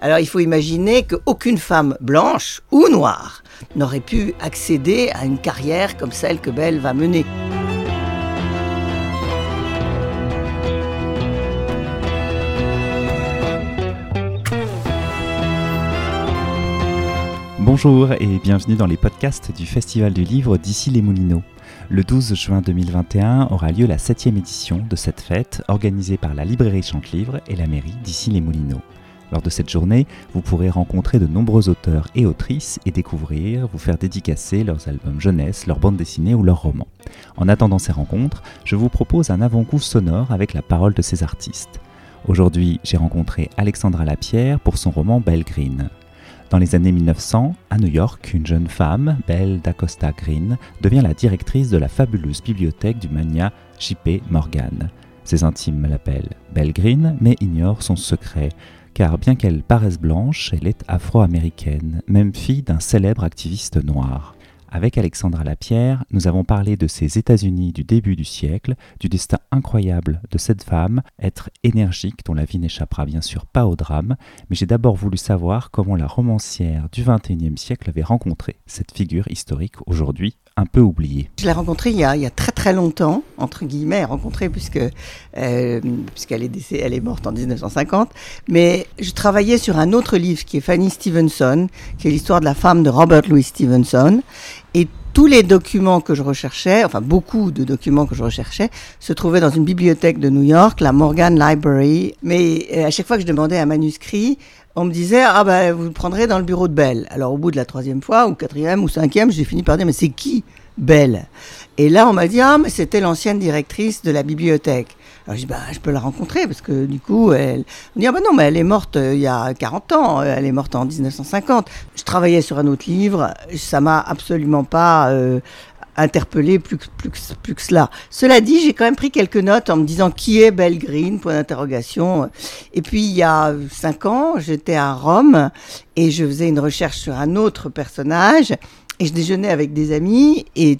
Alors il faut imaginer qu'aucune femme blanche ou noire n'aurait pu accéder à une carrière comme celle que Belle va mener. Bonjour et bienvenue dans les podcasts du Festival du Livre d'ici les Moulineaux. Le 12 juin 2021 aura lieu la 7 édition de cette fête organisée par la librairie Chante-Livre et la mairie d'ici les Moulineaux. Lors de cette journée, vous pourrez rencontrer de nombreux auteurs et autrices et découvrir, vous faire dédicacer leurs albums jeunesse, leurs bandes dessinées ou leurs romans. En attendant ces rencontres, je vous propose un avant-goût sonore avec la parole de ces artistes. Aujourd'hui, j'ai rencontré Alexandra Lapierre pour son roman Belle Green. Dans les années 1900, à New York, une jeune femme, Belle d'Acosta Green, devient la directrice de la fabuleuse bibliothèque du mania J.P. Morgan. Ses intimes l'appellent Belle Green, mais ignorent son secret car bien qu'elle paraisse blanche, elle est afro-américaine, même fille d'un célèbre activiste noir. Avec Alexandra Lapierre, nous avons parlé de ces États-Unis du début du siècle, du destin incroyable de cette femme, être énergique dont la vie n'échappera bien sûr pas au drame, mais j'ai d'abord voulu savoir comment la romancière du XXIe siècle avait rencontré cette figure historique aujourd'hui un peu oublié. Je l'ai rencontrée il y, a, il y a très très longtemps, entre guillemets, rencontrée puisque euh, puisqu'elle est elle est morte en 1950. Mais je travaillais sur un autre livre qui est Fanny Stevenson, qui est l'histoire de la femme de Robert Louis Stevenson. Et tous les documents que je recherchais, enfin beaucoup de documents que je recherchais, se trouvaient dans une bibliothèque de New York, la Morgan Library. Mais euh, à chaque fois que je demandais un manuscrit, on me disait ah ben vous le prendrez dans le bureau de Belle. Alors au bout de la troisième fois ou quatrième ou cinquième, j'ai fini par dire mais c'est qui Belle? Et là on m'a dit ah mais c'était l'ancienne directrice de la bibliothèque. Alors je dis bah je peux la rencontrer parce que du coup elle on dit ah ben non mais elle est morte euh, il y a 40 ans, elle est morte en 1950. Je travaillais sur un autre livre, ça m'a absolument pas euh, interpellé plus, plus, plus que cela. Cela dit, j'ai quand même pris quelques notes en me disant qui est Belle Green, point d'interrogation. Et puis, il y a cinq ans, j'étais à Rome et je faisais une recherche sur un autre personnage et je déjeunais avec des amis et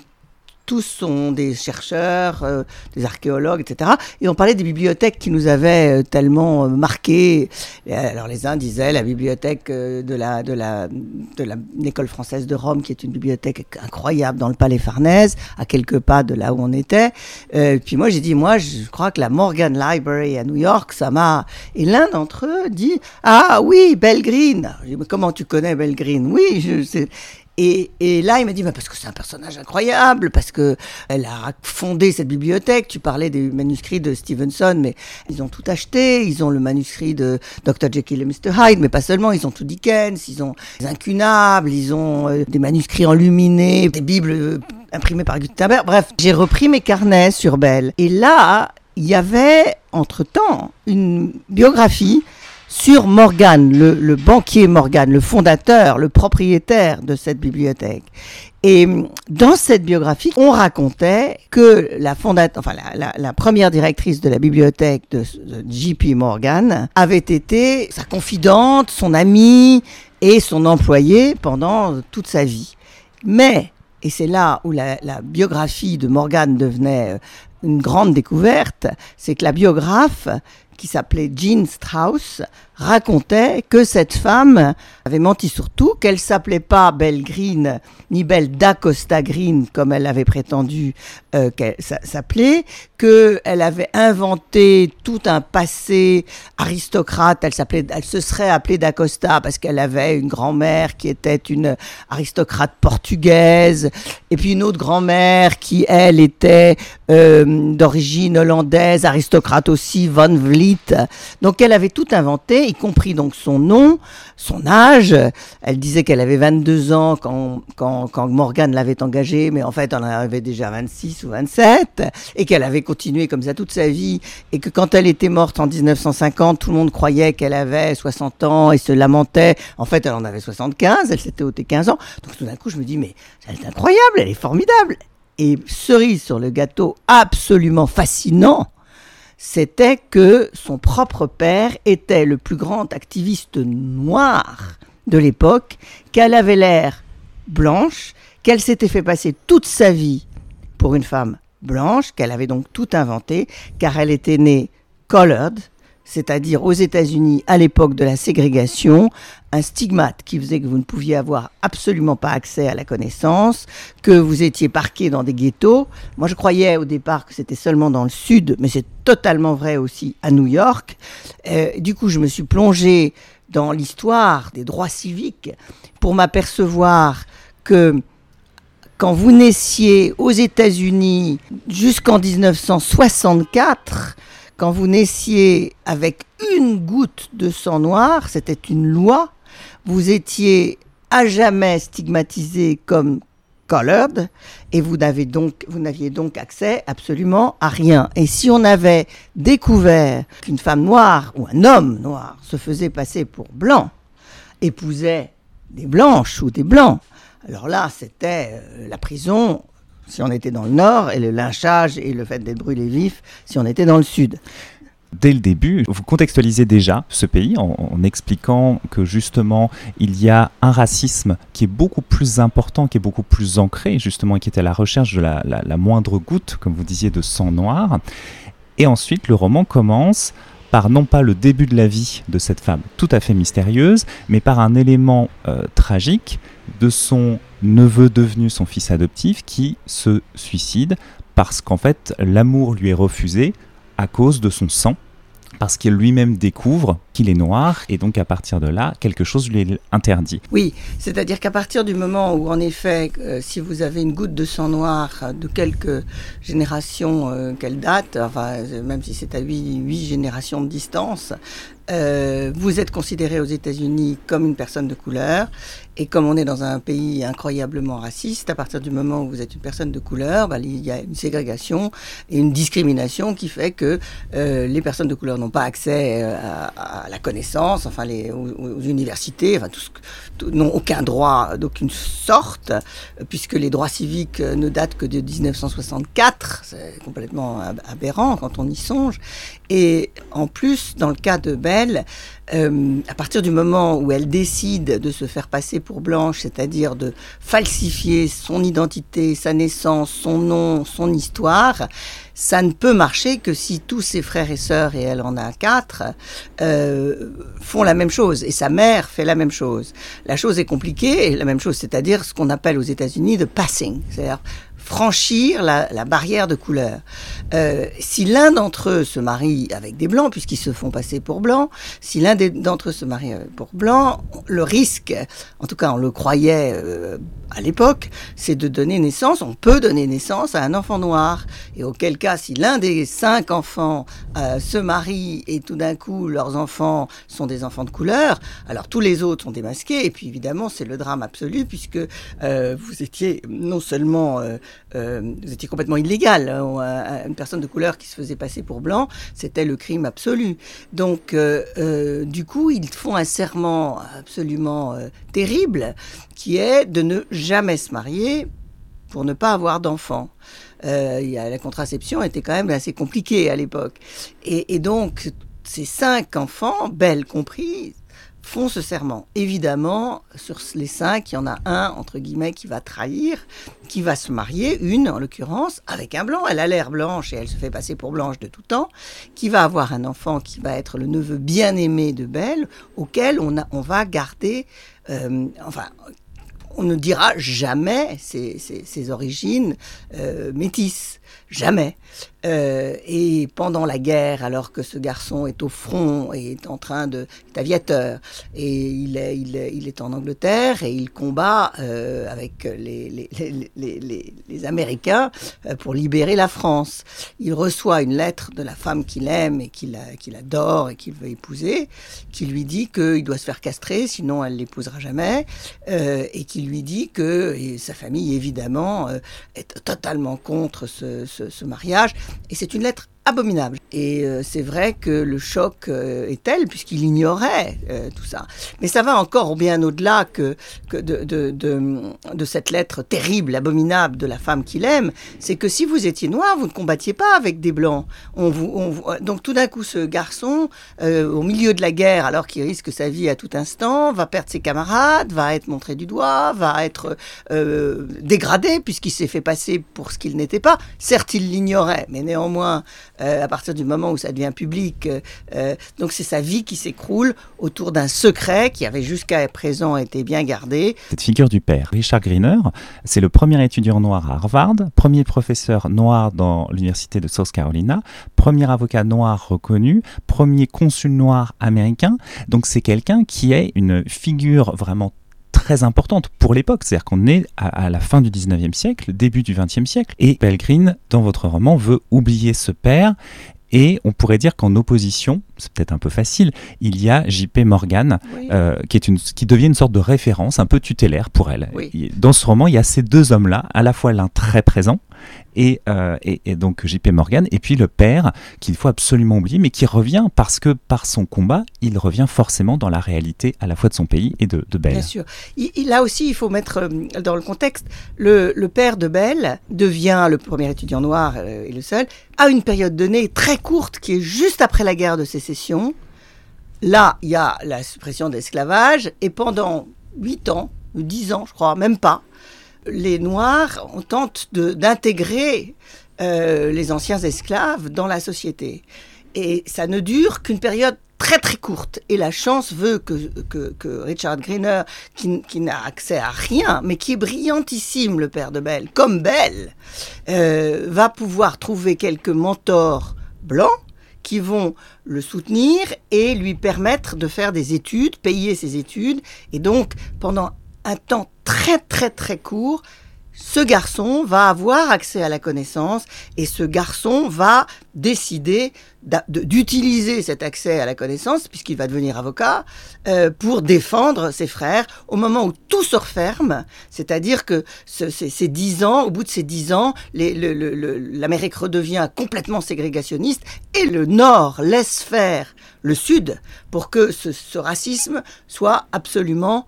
tous sont des chercheurs, euh, des archéologues, etc. Et on parlait des bibliothèques qui nous avaient euh, tellement euh, marqués. alors les uns disaient la bibliothèque de la de la de l'école française de Rome, qui est une bibliothèque incroyable dans le Palais Farnèse, à quelques pas de là où on était. puis moi j'ai dit moi je crois que la Morgan Library à New York, ça m'a. Et l'un d'entre eux dit ah oui Bell Green. Dit, mais comment tu connais Bell Green? Oui je sais. Et, et, là, il m'a dit, bah, parce que c'est un personnage incroyable, parce que elle a fondé cette bibliothèque. Tu parlais des manuscrits de Stevenson, mais ils ont tout acheté. Ils ont le manuscrit de Dr. Jekyll et Mr. Hyde, mais pas seulement. Ils ont tout Dickens, ils ont les incunables, ils ont euh, des manuscrits enluminés, des bibles euh, imprimées par Gutenberg. Bref, j'ai repris mes carnets sur Belle. Et là, il y avait, entre-temps, une biographie sur Morgan, le, banquier Morgan, le fondateur, le propriétaire de cette bibliothèque. Et dans cette biographie, on racontait que la fondateur, enfin la, première directrice de la bibliothèque de, JP Morgan avait été sa confidente, son amie et son employée pendant toute sa vie. Mais et c'est là où la, la, biographie de Morgan devenait euh, une grande découverte, c'est que la biographe qui s'appelait Jean Strauss, racontait que cette femme avait menti sur tout, qu'elle s'appelait pas Belle Green ni Belle d'Acosta Green comme elle avait prétendu euh, qu'elle s'appelait, qu'elle avait inventé tout un passé aristocrate. Elle s'appelait, elle se serait appelée d'Acosta parce qu'elle avait une grand-mère qui était une aristocrate portugaise, et puis une autre grand-mère qui elle était euh, d'origine hollandaise, aristocrate aussi, Van Vliet. Donc elle avait tout inventé y compris donc son nom, son âge. Elle disait qu'elle avait 22 ans quand, quand, quand Morgan l'avait engagée, mais en fait, elle en avait déjà 26 ou 27, et qu'elle avait continué comme ça toute sa vie, et que quand elle était morte en 1950, tout le monde croyait qu'elle avait 60 ans et se lamentait. En fait, elle en avait 75, elle s'était ôté 15 ans. Donc tout d'un coup, je me dis, mais elle est incroyable, elle est formidable. Et cerise sur le gâteau, absolument fascinant, c'était que son propre père était le plus grand activiste noir de l'époque, qu'elle avait l'air blanche, qu'elle s'était fait passer toute sa vie pour une femme blanche, qu'elle avait donc tout inventé, car elle était née colored, c'est-à-dire aux États-Unis à l'époque de la ségrégation, un stigmate qui faisait que vous ne pouviez avoir absolument pas accès à la connaissance, que vous étiez parqué dans des ghettos. Moi, je croyais au départ que c'était seulement dans le sud, mais c'est totalement vrai aussi à New York. Euh, du coup, je me suis plongée dans l'histoire des droits civiques pour m'apercevoir que quand vous naissiez aux États-Unis jusqu'en 1964, quand vous naissiez avec une goutte de sang noir, c'était une loi, vous étiez à jamais stigmatisé comme colored et vous n'aviez donc, vous n'aviez donc accès absolument à rien. Et si on avait découvert qu'une femme noire ou un homme noir se faisait passer pour blanc, épousait des blanches ou des blancs, alors là, c'était euh, la prison si on était dans le nord et le lynchage et le fait d'être brûlé vif si on était dans le sud. Dès le début, vous contextualisez déjà ce pays en, expliquant que justement il y a un racisme qui est beaucoup plus important, qui est beaucoup plus ancré, justement, qui était à la recherche de la moindre goutte, comme vous disiez, de sang noir. Et ensuite, le roman commence par non pas le début de la vie de cette femme tout à fait mystérieuse, mais par un élément euh, tragique de son neveu devenu son fils adoptif qui se suicide parce qu'en fait l'amour lui est refusé à cause de son sang parce qu'il lui-même découvre qu'il est noir et donc à partir de là, quelque chose lui est interdit. Oui, c'est-à-dire qu'à partir du moment où en effet, euh, si vous avez une goutte de sang noir euh, de quelques générations euh, qu'elle date, enfin, même si c'est à huit, générations de distance, vous êtes considéré aux États-Unis comme une personne de couleur et comme on est dans un pays incroyablement raciste, à partir du moment où vous êtes une personne de couleur, bah, il y a une ségrégation et une discrimination qui fait que euh, les personnes de couleur n'ont pas accès euh, à, la connaissance, enfin les, universités, n'ont aucun droit d'aucune sorte, puisque les droits civiques ne datent que de 1964. C'est complètement aberrant quand on y songe. Et en plus, dans le cas de Belle, euh, à partir du moment où elle décide de se faire passer pour blanche, c'est-à-dire de falsifier son identité, sa naissance, son nom, son histoire, ça ne peut marcher que si tous ses frères et sœurs, et elle en a quatre, euh, font la même chose. Et sa mère fait la même chose. La chose est compliquée, et la même chose, c'est-à-dire ce qu'on appelle aux États-Unis de passing, c'est-à-dire franchir la, barrière de couleur. Euh, si l'un d'entre eux se marie avec des blancs, puisqu'ils se font passer pour blancs, si l'un d'entre eux se marie pour blanc, le risque, en tout cas on le croyait euh, à l'époque, c'est de donner naissance, on peut donner naissance à un enfant noir. Et auquel cas, si l'un des cinq enfants euh, se marie et tout d'un coup leurs enfants sont des enfants de couleur, alors tous les autres sont démasqués. Et puis évidemment, c'est le drame absolu puisque vous étiez non seulement euh, étiez complètement illégal. Hein, une personne de couleur qui se faisait passer pour blanc, c'était le crime absolu. Donc, euh, euh, du coup, ils font un serment absolument terrible, qui est de ne jamais se marier pour ne pas avoir d'enfants. la contraception était quand même assez compliquée à l'époque. Et, donc, ces cinq enfants, Belle compris, font ce serment. Évidemment, sur les cinq, il y en a un, entre guillemets, qui va trahir, qui va se marier, une en l'occurrence, avec un blanc. Elle a l'air blanche et elle se fait passer pour blanche de tout temps, qui va avoir un enfant qui va être le neveu bien-aimé de Belle, auquel on, va garder, euh, enfin, on ne dira jamais ses, origines euh, métisses. Jamais. Euh, et pendant la guerre, alors que ce garçon est au front et est en train de, est aviateur, et il est, en Angleterre et il combat euh, avec les, Américains euh, pour libérer la France. Il reçoit une lettre de la femme qu'il aime et qu'il adore et qu'il veut épouser, qui lui dit qu'il doit se faire castrer, sinon elle l'épousera jamais, et qui lui dit que sa famille évidemment est totalement contre ce ce, mariage. Et c'est une lettre abominable. Et euh, c'est vrai que le choc euh, est tel, puisqu'il ignorait euh, tout ça. Mais ça va encore bien au-delà que, que de, de, de, de, cette lettre terrible, abominable de la femme qu'il aime. C'est que si vous étiez noir, vous ne combattiez pas avec des blancs. On vous, on, donc tout d'un coup, ce garçon, au milieu de la guerre, alors qu'il risque sa vie à tout instant, va perdre ses camarades, va être montré du doigt, va être dégradé, puisqu'il s'est fait passer pour ce qu'il n'était pas. Certes, il l'ignorait, mais néanmoins, euh, à partir du moment où ça devient public. donc c'est sa vie qui s'écroule autour d'un secret qui avait jusqu'à présent été bien gardé. Cette figure du père, Richard Greener, c'est le premier étudiant noir à Harvard, premier professeur noir dans l'université de South Carolina, premier avocat noir reconnu, premier consul noir américain. Donc c'est quelqu'un qui est une figure vraiment très importante pour l'époque. C'est-à-dire qu'on est à, la fin du 19e siècle, début du 20e siècle. Et Pellegrin, dans votre roman, veut oublier ce père et on pourrait dire qu'en opposition, c'est peut-être un peu facile, il y a JP Morgan, euh, qui, est une, qui devient une sorte de référence un peu tutélaire pour elle. Dans ce roman, il y a ces deux hommes-là, à la fois l'un très présent euh, et, et, donc JP Morgan, et puis le père qu'il faut absolument oublier, mais qui revient parce que par son combat, il revient forcément dans la réalité à la fois de son pays et de, de Belle. Bien sûr. Là aussi, il faut mettre euh, dans le contexte, le, le père de Belle devient le premier étudiant noir euh, et le seul, à une période donnée très courte qui est juste après la guerre de sécession. Là, il y a la suppression de l'esclavage et pendant 8 ans, 10 ans, je crois, même pas, les Noirs on tente d'intégrer euh, les anciens esclaves dans la société. Et ça ne dure qu'une période très très courte. Et la chance veut que, Richard Greener, qui, n'a accès à rien, mais qui est brillantissime, le père de Belle, comme Belle, euh, va pouvoir trouver quelques mentors blancs qui vont le soutenir et lui permettre de faire des études, payer ses études. Et donc, pendant un temps très très très court, ce garçon va avoir accès à la connaissance et ce garçon va décider d'utiliser cet accès à la connaissance, puisqu'il va devenir avocat, euh, pour défendre ses frères au moment où tout se referme, c'est-à-dire que ces dix ans, au bout de ces dix ans, l'Amérique redevient complètement ségrégationniste et le Nord laisse faire le Sud pour que ce racisme soit absolument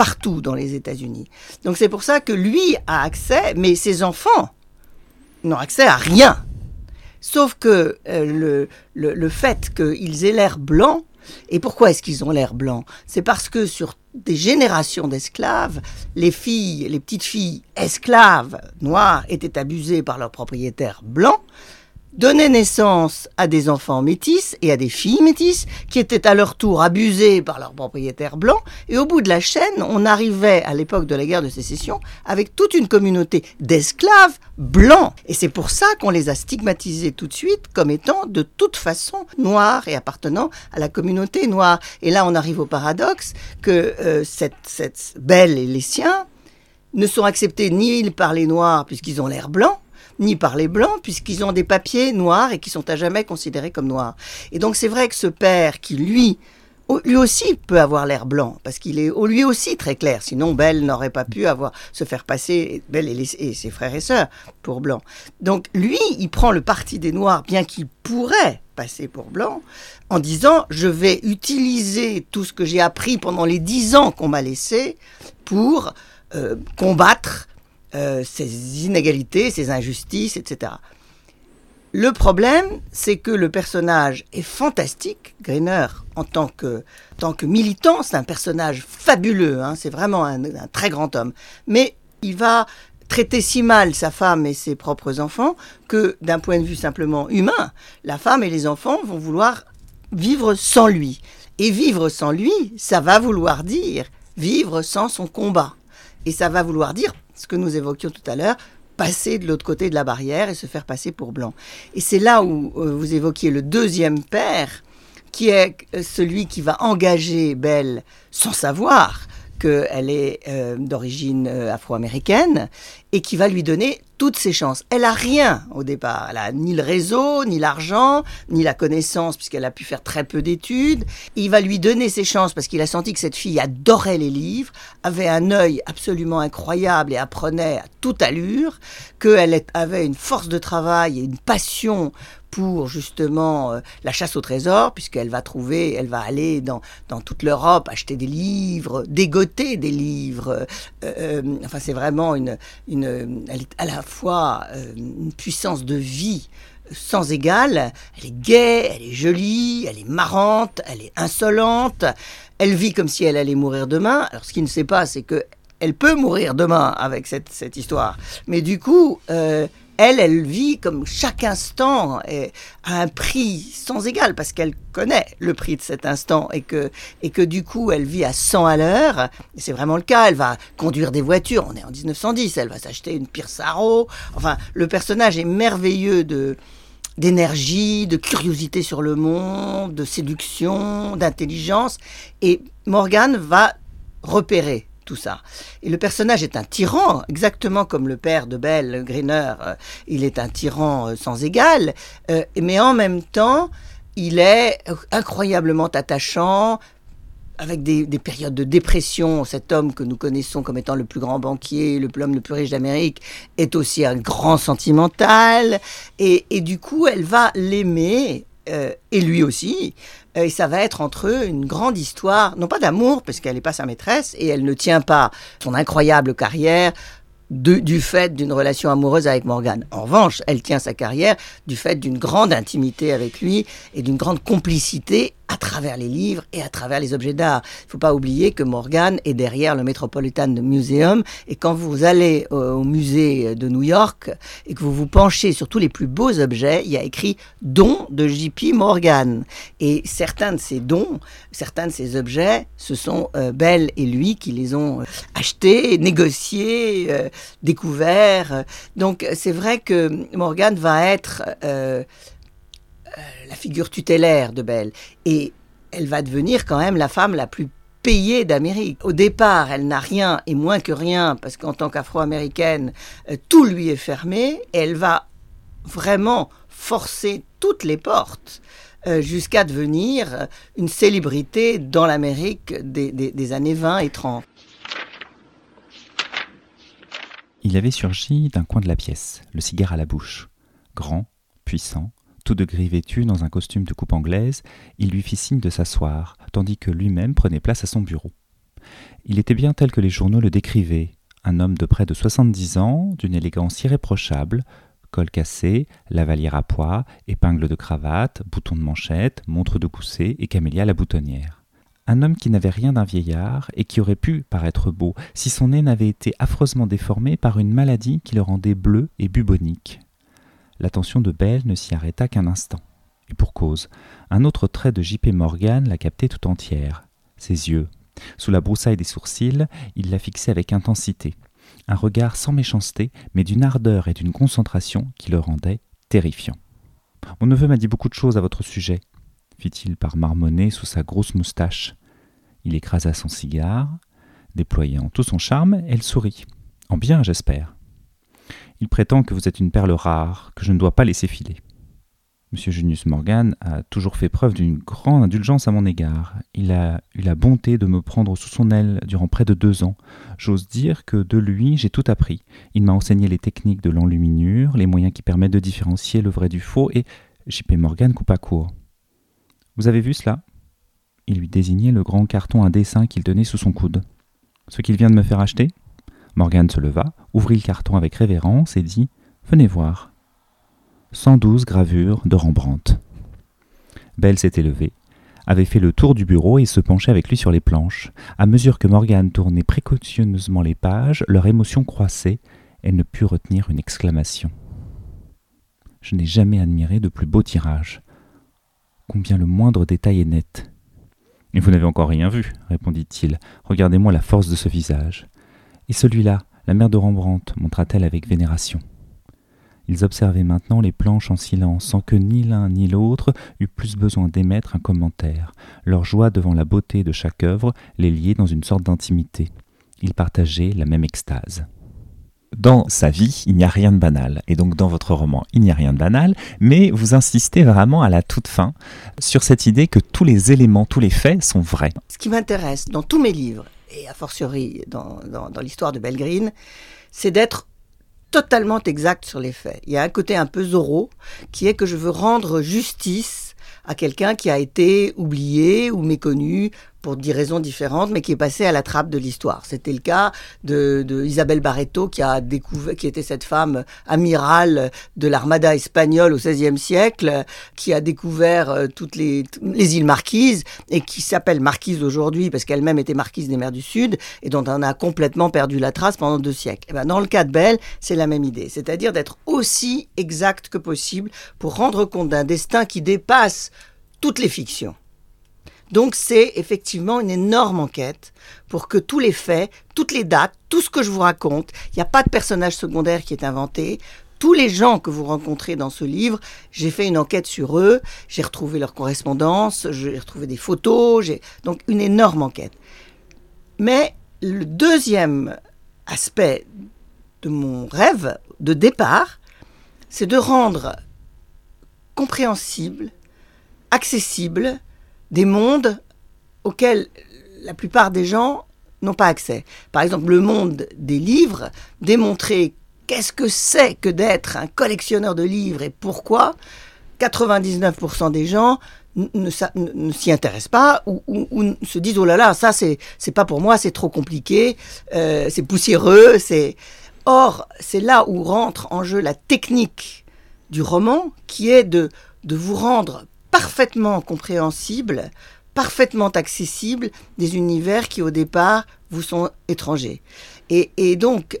partout dans les États-Unis. Donc c'est pour ça que lui a accès, mais ses enfants n'ont accès à rien. Sauf que euh, le, le, fait qu'ils aient l'air blanc, et pourquoi est-ce qu'ils ont l'air blanc C'est parce que sur des générations d'esclaves, les filles, les petites filles esclaves noires étaient abusées par leurs propriétaires blancs, donnaient naissance à des enfants métis et à des filles métisses qui étaient à leur tour abusées par leurs propriétaires blancs. Et au bout de la chaîne, on arrivait à l'époque de la guerre de sécession avec toute une communauté d'esclaves blancs. Et c'est pour ça qu'on les a stigmatisés tout de suite comme étant de toute façon noirs et appartenant à la communauté noire. Et là, on arrive au paradoxe que euh, cette, cette belle et les siens ne sont acceptés ni par les noirs puisqu'ils ont l'air blancs, ni par les blancs, puisqu'ils ont des papiers noirs et qui sont à jamais considérés comme noirs. Et donc c'est vrai que ce père qui, lui, lui aussi peut avoir l'air blanc, parce qu'il est lui aussi très clair. Sinon, Belle n'aurait pas pu avoir se faire passer, Belle et, ses frères et sœurs, pour blanc. Donc lui, il prend le parti des Noirs, bien qu'il pourrait passer pour blanc, en disant je vais utiliser tout ce que j'ai appris pendant les dix ans qu'on m'a laissé pour euh, combattre euh, ces inégalités, ces injustices, etc. Le problème, c'est que le personnage est fantastique. Greener, en tant que, tant que militant, c'est un personnage fabuleux. Hein, c'est vraiment un, très grand homme. Mais il va traiter si mal sa femme et ses propres enfants que, d'un point de vue simplement humain, la femme et les enfants vont vouloir vivre sans lui. Et vivre sans lui, ça va vouloir dire vivre sans son combat. Et ça va vouloir dire ce que nous évoquions tout à l'heure, passer de l'autre côté de la barrière et se faire passer pour blanc. Et c'est là où euh, vous évoquiez le deuxième père, qui est euh, celui qui va engager Belle sans savoir qu'elle est euh, d'origine afro-américaine et qui va lui donner toutes ses chances. Elle a rien au départ. Elle a ni le réseau, ni l'argent, ni la connaissance, puisqu'elle a pu faire très peu d'études. Il va lui donner ses chances parce qu'il a senti que cette fille adorait les livres, avait un œil absolument incroyable et apprenait à toute allure, qu'elle avait une force de travail et une passion pour justement euh, la chasse au trésor, puisqu'elle va trouver, elle va aller dans, dans toute l'Europe acheter des livres, dégoter des livres. Euh, euh, enfin, c'est vraiment une, une, elle est à la fois une puissance de vie sans égale. Elle est gaie, elle est jolie, elle est marrante, elle est insolente. Elle vit comme si elle allait mourir demain. Alors, ce qu'il ne sait pas, c'est que elle peut mourir demain avec cette, cette histoire. Mais du coup, elle, elle vit comme chaque instant est à un prix sans égal parce qu'elle connaît le prix de cet instant et que, et que du coup, elle vit à 100 à l'heure. C'est vraiment le cas. Elle va conduire des voitures. On est en 1910. Elle va s'acheter une Pierce Arrow. Enfin, le personnage est merveilleux de, d'énergie, de curiosité sur le monde, de séduction, d'intelligence. Et Morgane va repérer ça. Et le personnage est un tyran, exactement comme le père de Belle, Greener. Euh, il est un tyran euh, sans égal, euh, mais en même temps, il est incroyablement attachant, avec des, périodes de dépression, cet homme que nous connaissons comme étant le plus grand banquier, le l'homme le plus riche d'Amérique, est aussi un grand sentimental. Et, du coup, elle va l'aimer, et lui aussi. Et ça va être entre eux une grande histoire, non pas d'amour, parce qu'elle n'est pas sa maîtresse, et elle ne tient pas son incroyable carrière du fait d'une relation amoureuse avec Morgane. En revanche, elle tient sa carrière du fait d'une grande intimité avec lui et d'une grande complicité à travers les livres et à travers les objets d'art. Il ne faut pas oublier que Morgan est derrière le Metropolitan Museum et quand vous allez au musée de New York et que vous vous penchez sur tous les plus beaux objets, il y a écrit don de JP Morgan. Et certains de ces dons, certains de ces objets, ce sont euh, Belle et lui qui les ont euh, achetés, négociés, euh, découverts. Donc c'est vrai que Morgan va être euh, la figure tutélaire de Belle. Et elle va devenir quand même la femme la plus payée d'Amérique. Au départ, elle n'a rien et moins que rien, parce qu'en tant qu'afro-américaine, euh, tout lui est fermé. Elle va vraiment forcer toutes les portes euh, jusqu'à devenir une célébrité dans l'Amérique des, des, années 20 et 30. Il avait surgi d'un coin de la pièce, le cigare à la bouche. Grand, puissant, tout de gris vêtu dans un costume de coupe anglaise, il lui fit signe de s'asseoir, tandis que lui-même prenait place à son bureau. Il était bien tel que les journaux le décrivaient, un homme de près de soixante-dix ans, d'une élégance irréprochable, col cassé, lavalière à pois, épingle de cravate, bouton de manchette, montre de gousset et camélia la boutonnière. Un homme qui n'avait rien d'un vieillard et qui aurait pu paraître beau si son nez n'avait été affreusement déformé par une maladie qui le rendait bleu et bubonique. L'attention de Belle ne s'y arrêta qu'un instant. Et pour cause, un autre trait de J.P. Morgan la captait tout entière. Ses yeux. Sous la broussaille des sourcils, il la fixait avec intensité. Un regard sans méchanceté, mais d'une ardeur et d'une concentration qui le rendaient terrifiant. Mon neveu m'a dit beaucoup de choses à votre sujet, fit-il par marmonner sous sa grosse moustache. Il écrasa son cigare, déployant tout son charme, elle sourit. En bien, j'espère. Il prétend que vous êtes une perle rare, que je ne dois pas laisser filer. Monsieur Junius Morgan a toujours fait preuve d'une grande indulgence à mon égard. Il a eu la bonté de me prendre sous son aile durant près de deux ans. J'ose dire que de lui, j'ai tout appris. Il m'a enseigné les techniques de l'enluminure, les moyens qui permettent de différencier le vrai du faux, et J.P. Morgan coupa court. Vous avez vu cela? Il lui désignait le grand carton à dessin qu'il tenait sous son coude. Ce qu'il vient de me faire acheter? Morgan se leva, ouvrit le carton avec révérence et dit Venez voir. 112 gravures de Rembrandt. Belle s'était levée, avait fait le tour du bureau et se penchait avec lui sur les planches. À mesure que Morgan tournait précautionneusement les pages, leur émotion croissait. Elle ne put retenir une exclamation. Je n'ai jamais admiré de plus beau tirage. Combien le moindre détail est net. Et vous n'avez encore rien vu, répondit-il. Regardez-moi la force de ce visage. Et celui-là, la mère de Rembrandt, montra-t-elle avec vénération. Ils observaient maintenant les planches en silence, sans que ni l'un ni l'autre eût plus besoin d'émettre un commentaire. Leur joie devant la beauté de chaque œuvre les liait dans une sorte d'intimité. Ils partageaient la même extase. Dans sa vie, il n'y a rien de banal. Et donc dans votre roman, il n'y a rien de banal, mais vous insistez vraiment à la toute fin sur cette idée que tous les éléments, tous les faits sont vrais. Ce qui m'intéresse dans tous mes livres, et a fortiori dans, dans, l'histoire de Belgrine, c'est d'être totalement exact sur les faits. Il y a un côté un peu Zorro, qui est que je veux rendre justice à quelqu'un qui a été oublié ou méconnu pour dix raisons différentes, mais qui est passée à la trappe de l'histoire. C'était le cas de, Isabelle Barreto, qui a découvert, qui était cette femme amirale de l'armada espagnole au XVIe siècle, qui a découvert euh, toutes les, les îles Marquises et qui s'appelle Marquise aujourd'hui parce qu'elle-même était marquise des mers du Sud et dont on a complètement perdu la trace pendant deux siècles. Et eh ben, dans le cas de Belle, c'est la même idée, c'est-à-dire d'être aussi exact que possible pour rendre compte d'un destin qui dépasse toutes les fictions. Donc c'est effectivement une énorme enquête pour que tous les faits, toutes les dates, tout ce que je vous raconte, il n'y a pas de personnage secondaire qui est inventé. Tous les gens que vous rencontrez dans ce livre, j'ai fait une enquête sur eux, j'ai retrouvé leur correspondance, j'ai retrouvé des photos, j'ai donc une énorme enquête. Mais le deuxième aspect de mon rêve de départ, c'est de rendre compréhensible, accessible, des mondes auxquels la plupart des gens n'ont pas accès. Par exemple, le monde des livres, démontrer qu'est-ce que c'est que d'être un collectionneur de livres et pourquoi 99% des gens ne, s'y intéressent pas ou, se disent oh là là ça c'est pas pour moi c'est trop compliqué euh, c'est poussiéreux c'est or c'est là où rentre en jeu la technique du roman qui est de vous rendre parfaitement compréhensible, parfaitement accessible des univers qui au départ vous sont étrangers. Et, donc,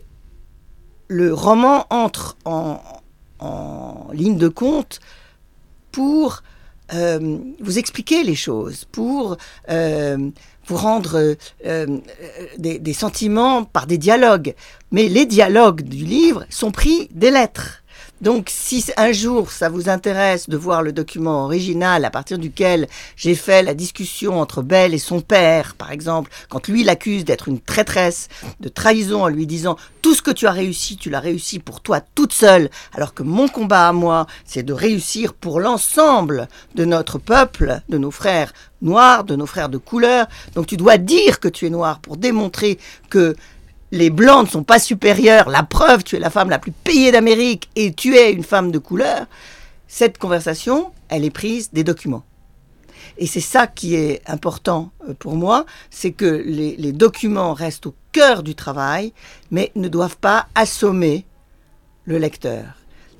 le roman entre en, ligne de compte pour euh, vous expliquer les choses, pour euh, vous rendre euh, des, sentiments par des dialogues. Mais les dialogues du livre sont pris des lettres. Donc si un jour ça vous intéresse de voir le document original à partir duquel j'ai fait la discussion entre Belle et son père, par exemple, quand lui l'accuse d'être une traîtresse, de trahison en lui disant tout ce que tu as réussi, tu l'as réussi pour toi toute seule, alors que mon combat à moi, c'est de réussir pour l'ensemble de notre peuple, de nos frères noirs, de nos frères de couleur. Donc tu dois dire que tu es noir pour démontrer que les blancs ne sont pas supérieurs, la preuve, tu es la femme la plus payée d'Amérique et tu es une femme de couleur, cette conversation, elle est prise des documents. Et c'est ça qui est important euh, pour moi, c'est que les, documents restent au cœur du travail, mais ne doivent pas assommer le lecteur.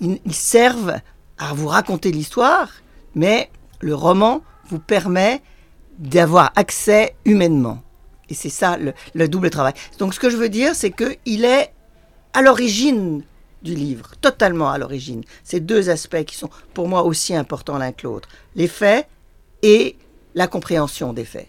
ils servent à vous raconter l'histoire, mais le roman vous permet d'avoir accès humainement. Et c'est ça le, double travail. Donc ce que je veux dire, c'est qu'il est à l'origine du livre, totalement à l'origine. Ces deux aspects qui sont pour moi aussi importants l'un que l'autre. Les faits et la compréhension des faits.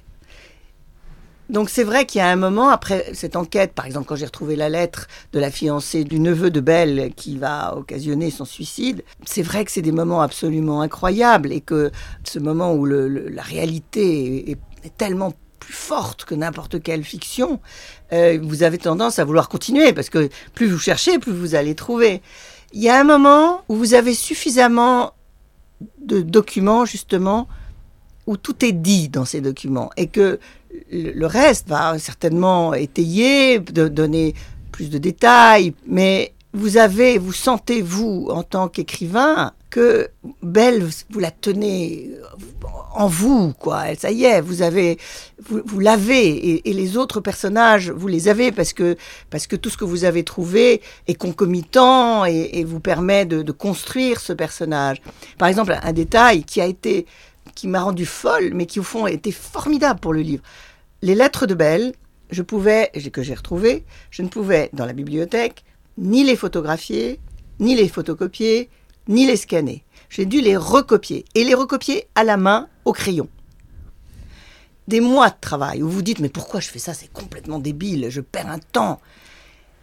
Donc c'est vrai qu'il y a un moment, après cette enquête, par exemple quand j'ai retrouvé la lettre de la fiancée du neveu de Belle qui va occasionner son suicide, c'est vrai que c'est des moments absolument incroyables et que ce moment où la réalité est, est tellement plus forte que n'importe quelle fiction, euh, vous avez tendance à vouloir continuer parce que plus vous cherchez, plus vous allez trouver. Il y a un moment où vous avez suffisamment de documents justement où tout est dit dans ces documents et que le reste va certainement étayer, donner plus de détails, mais vous avez, vous sentez vous en tant qu'écrivain que Belle, vous la tenez en vous, quoi. Ça y est, vous avez, vous, l'avez, et, les autres personnages, vous les avez parce que parce que tout ce que vous avez trouvé est concomitant et, vous permet de, construire ce personnage. Par exemple, un détail qui a été, qui m'a rendu folle, mais qui au fond été formidable pour le livre. Les lettres de Belle, je pouvais, que j'ai retrouvé, je ne pouvais dans la bibliothèque ni les photographier, ni les photocopier, ni les scanner. J'ai dû les recopier et les recopier à la main au crayon. Des mois de travail où vous dites mais pourquoi je fais ça? C'est complètement débile, je perds un temps.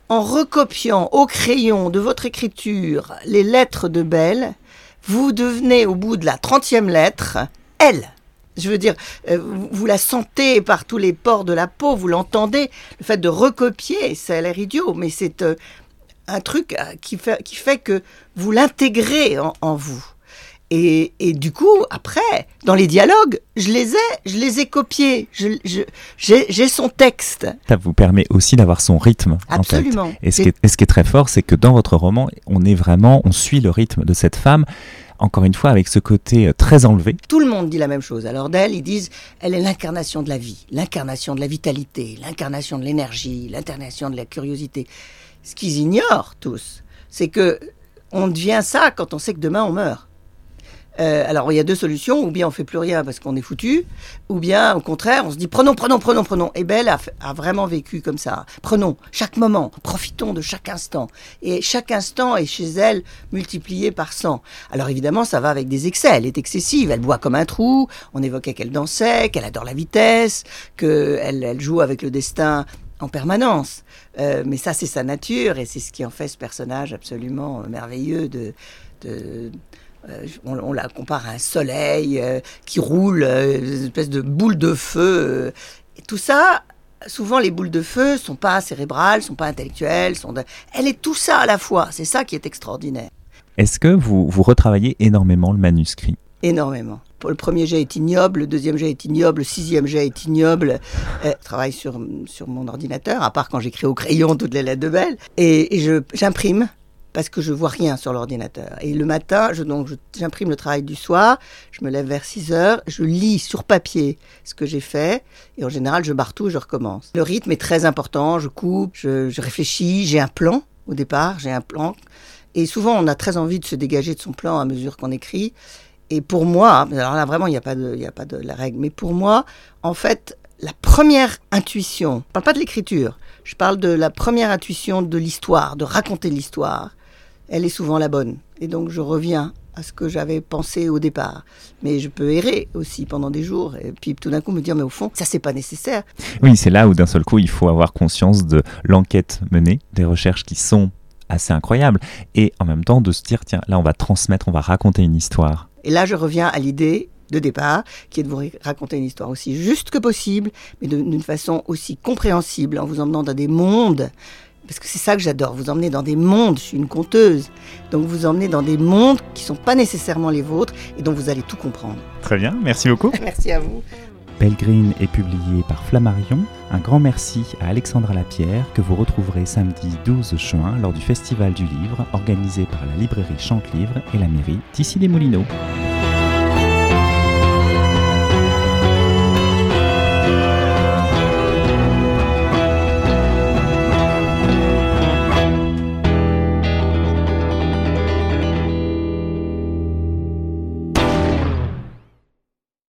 En recopiant au crayon de votre écriture les lettres de Belle, vous devenez au bout de la trentième lettre elle. Je veux dire, euh, vous la sentez par tous les pores de la peau, vous l'entendez. Le fait de recopier, ça a l'air idiot, mais c'est euh, un truc euh, qui fait, qui fait que vous l'intégrez en, vous. Et, et, du coup, après, dans les dialogues, je les ai, je les ai copiés. J'ai son texte. Ça vous permet aussi d'avoir son rythme. Absolument. Et, ce qui est, ce qui est très fort, c'est que dans votre roman, on est vraiment, on suit le rythme de cette femme encore une fois avec ce côté euh, très enlevé. Tout le monde dit la même chose. Alors d'elle, ils disent, elle est l'incarnation de la vie, l'incarnation de la vitalité, l'incarnation de l'énergie, l'incarnation de la curiosité. Ce qu'ils ignorent tous, c'est que on devient ça quand on sait que demain on meurt. Euh, alors il y a deux solutions, ou bien on fait plus rien parce qu'on est foutu, ou bien au contraire on se dit prenons, prenons, prenons, prenons. Et Belle a, vraiment vécu comme ça. Prenons chaque moment, profitons de chaque instant. Et chaque instant est chez elle multiplié par 100. Alors évidemment ça va avec des excès, elle est excessive, elle boit comme un trou, on évoquait qu'elle dansait, qu'elle adore la vitesse, qu'elle elle joue avec le destin en permanence. Euh, mais ça, c'est sa nature et c'est ce qui en fait ce personnage absolument merveilleux de, de euh, on, on, la compare à un soleil euh, qui roule, euh, une espèce de boule de feu. et tout ça, souvent les boules de feu sont pas cérébrales, sont pas intellectuelles, sont de... elle est tout ça à la fois. C'est ça qui est extraordinaire. Est-ce que vous, vous retravaillez énormément le manuscrit? Énormément. Le premier jet est ignoble, le deuxième jet est ignoble, le sixième jet est ignoble. je travaille sur, sur mon ordinateur, à part quand j'écris au crayon toutes les lettres de Belle. Et, j'imprime parce que je vois rien sur l'ordinateur. Et le matin, je, donc, j'imprime le travail du soir, je me lève vers 6 heures, je lis sur papier ce que j'ai fait, et en général, je barre tout et je recommence. Le rythme est très important, je coupe, je, je réfléchis, j'ai un plan au départ, j'ai un plan. Et souvent, on a très envie de se dégager de son plan à mesure qu'on écrit. Et pour moi, alors là, vraiment, il n'y a pas de, il a pas de la règle, mais pour moi, en fait, la première intuition, je parle pas de l'écriture, je parle de la première intuition de l'histoire, de raconter l'histoire elle est souvent la bonne. Et donc je reviens à ce que j'avais pensé au départ. Mais je peux errer aussi pendant des jours et puis tout d'un coup me dire mais au fond ça c'est pas nécessaire. Oui, c'est là où d'un seul coup il faut avoir conscience de l'enquête menée, des recherches qui sont assez incroyables et en même temps de se dire tiens là on va transmettre, on va raconter une histoire. Et là je reviens à l'idée de départ, qui est de vous raconter une histoire aussi juste que possible, mais d'une façon aussi compréhensible, en vous emmenant dans des mondes parce que c'est ça que j'adore, vous emmener dans des mondes, je suis une conteuse, donc vous emmener dans des mondes qui ne sont pas nécessairement les vôtres et dont vous allez tout comprendre. Très bien, merci beaucoup. merci à vous. Pellegrine est publié par Flammarion. Un grand merci à Alexandra Lapierre que vous retrouverez samedi 12 juin lors du Festival du Livre organisé par la librairie Chante Livre et la mairie d'Issy les Moulineaux.